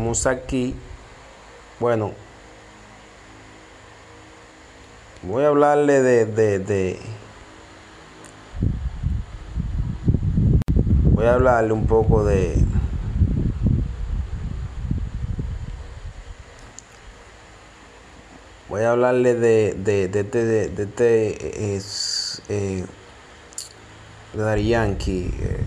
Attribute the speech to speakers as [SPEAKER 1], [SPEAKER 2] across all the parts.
[SPEAKER 1] Vamos aquí. Bueno. Voy a hablarle de, de, de- Voy a hablarle un poco de... Voy a hablarle de, de, de, este- de, de este... es, eh, de Yankee. eh,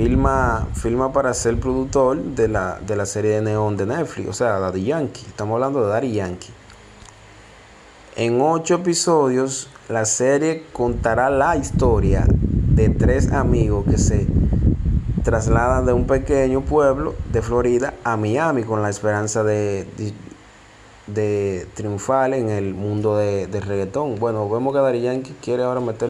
[SPEAKER 1] Filma, filma para ser productor de la, de la serie de Neon de Netflix, o sea, Daddy Yankee. Estamos hablando de Daddy Yankee. En ocho episodios, la serie contará la historia de tres amigos que se trasladan de un pequeño pueblo de Florida a Miami con la esperanza de, de, de triunfar en el mundo de, del reggaetón. Bueno, vemos que Daddy Yankee quiere ahora meter